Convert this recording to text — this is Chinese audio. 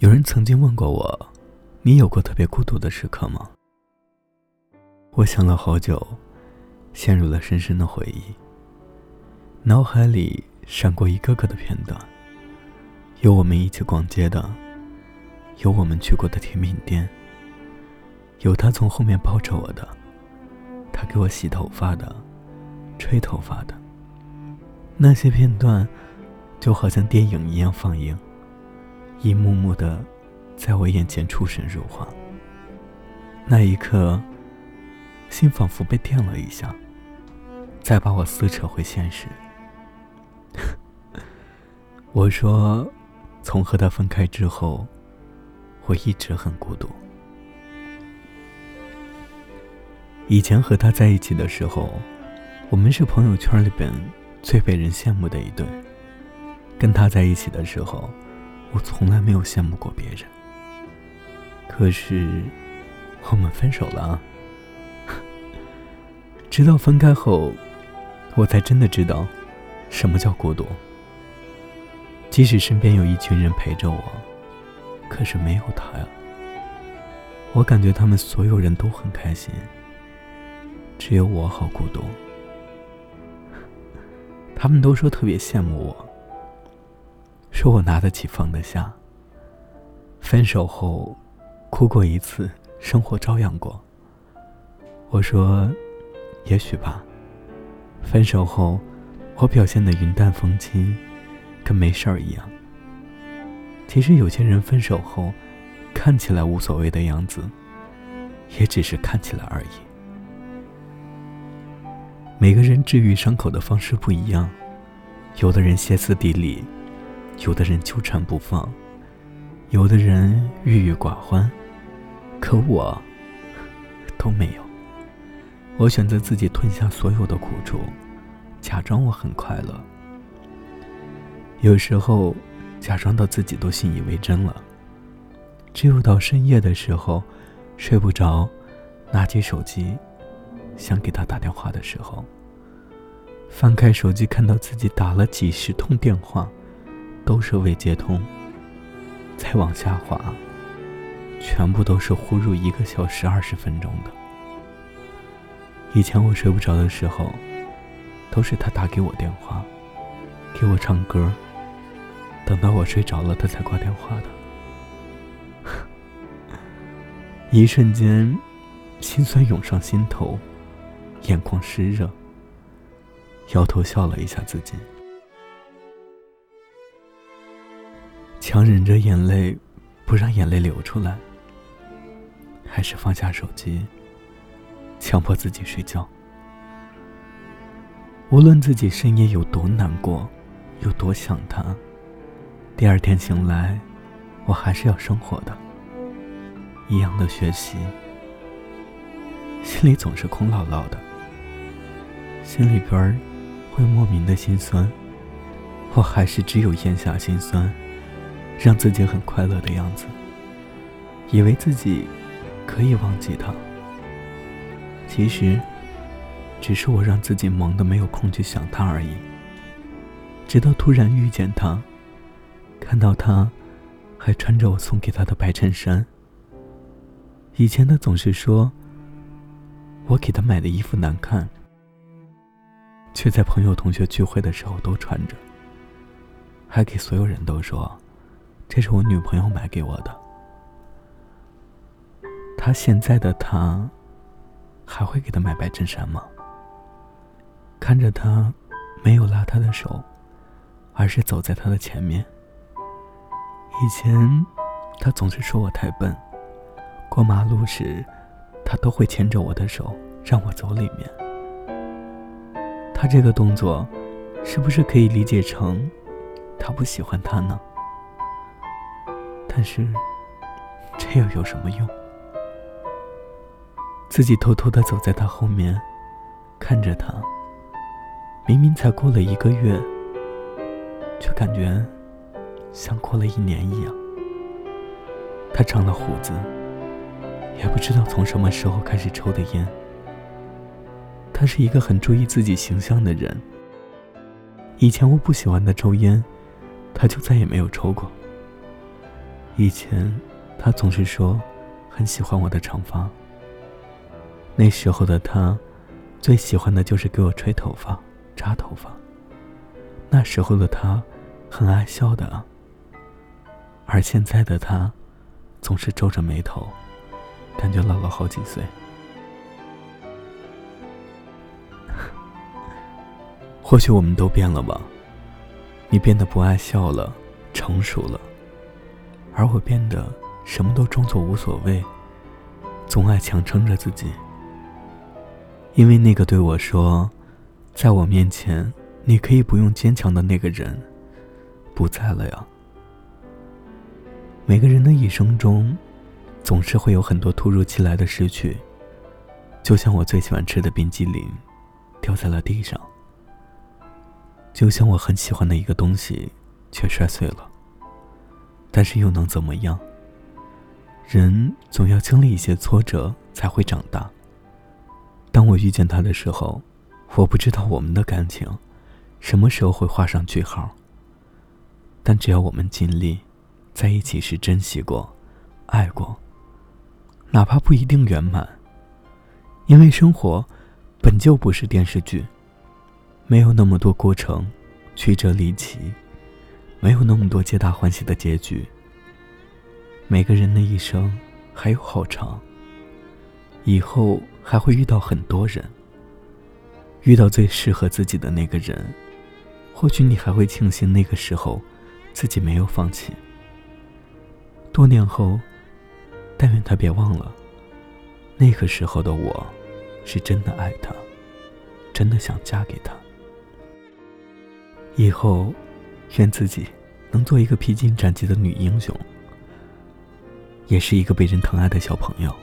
有人曾经问过我：“你有过特别孤独的时刻吗？”我想了好久，陷入了深深的回忆。脑海里闪过一个个的片段：有我们一起逛街的，有我们去过的甜品店，有他从后面抱着我的，他给我洗头发的，吹头发的。那些片段，就好像电影一样放映。一幕幕的，在我眼前出神入化。那一刻，心仿佛被电了一下，再把我撕扯回现实。我说，从和他分开之后，我一直很孤独。以前和他在一起的时候，我们是朋友圈里边最被人羡慕的一对。跟他在一起的时候。我从来没有羡慕过别人，可是我们分手了啊！直到分开后，我才真的知道什么叫孤独。即使身边有一群人陪着我，可是没有他呀。我感觉他们所有人都很开心，只有我好孤独。他们都说特别羡慕我。说我拿得起放得下。分手后，哭过一次，生活照样过。我说，也许吧。分手后，我表现的云淡风轻，跟没事儿一样。其实有些人分手后，看起来无所谓的样子，也只是看起来而已。每个人治愈伤口的方式不一样，有的人歇斯底里。有的人纠缠不放，有的人郁郁寡欢，可我都没有。我选择自己吞下所有的苦楚，假装我很快乐。有时候，假装到自己都信以为真了。只有到深夜的时候，睡不着，拿起手机，想给他打电话的时候，翻开手机，看到自己打了几十通电话。都是未接通。再往下滑，全部都是呼入一个小时二十分钟的。以前我睡不着的时候，都是他打给我电话，给我唱歌，等到我睡着了，他才挂电话的。一瞬间，心酸涌上心头，眼眶湿热，摇头笑了一下自己。强忍着眼泪，不让眼泪流出来，还是放下手机，强迫自己睡觉。无论自己深夜有多难过，有多想他，第二天醒来，我还是要生活的，一样的学习，心里总是空落落的，心里边儿会莫名的心酸，我还是只有咽下心酸。让自己很快乐的样子，以为自己可以忘记他。其实，只是我让自己忙得没有空去想他而已。直到突然遇见他，看到他还穿着我送给他的白衬衫。以前他总是说我给他买的衣服难看，却在朋友同学聚会的时候都穿着，还给所有人都说。这是我女朋友买给我的。他现在的他，还会给他买白衬衫吗？看着他，没有拉他的手，而是走在他的前面。以前，他总是说我太笨，过马路时，他都会牵着我的手让我走里面。他这个动作，是不是可以理解成，他不喜欢他呢？但是，这又有什么用？自己偷偷的走在他后面，看着他。明明才过了一个月，却感觉像过了一年一样。他长了胡子，也不知道从什么时候开始抽的烟。他是一个很注意自己形象的人。以前我不喜欢他抽烟，他就再也没有抽过。以前，他总是说很喜欢我的长发。那时候的他，最喜欢的就是给我吹头发、扎头发。那时候的他，很爱笑的。而现在的他，总是皱着眉头，感觉老了好几岁。或许我们都变了吧。你变得不爱笑了，成熟了。而我变得什么都装作无所谓，总爱强撑着自己。因为那个对我说，在我面前你可以不用坚强的那个人，不在了呀。每个人的一生中，总是会有很多突如其来的失去，就像我最喜欢吃的冰激凌，掉在了地上；就像我很喜欢的一个东西，却摔碎了。但是又能怎么样？人总要经历一些挫折才会长大。当我遇见他的时候，我不知道我们的感情什么时候会画上句号。但只要我们尽力。在一起时珍惜过，爱过，哪怕不一定圆满。因为生活本就不是电视剧，没有那么多过程曲折离奇，没有那么多皆大欢喜的结局。每个人的一生还有好长，以后还会遇到很多人，遇到最适合自己的那个人，或许你还会庆幸那个时候自己没有放弃。多年后，但愿他别忘了，那个时候的我，是真的爱他，真的想嫁给他。以后，愿自己能做一个披荆斩棘的女英雄，也是一个被人疼爱的小朋友。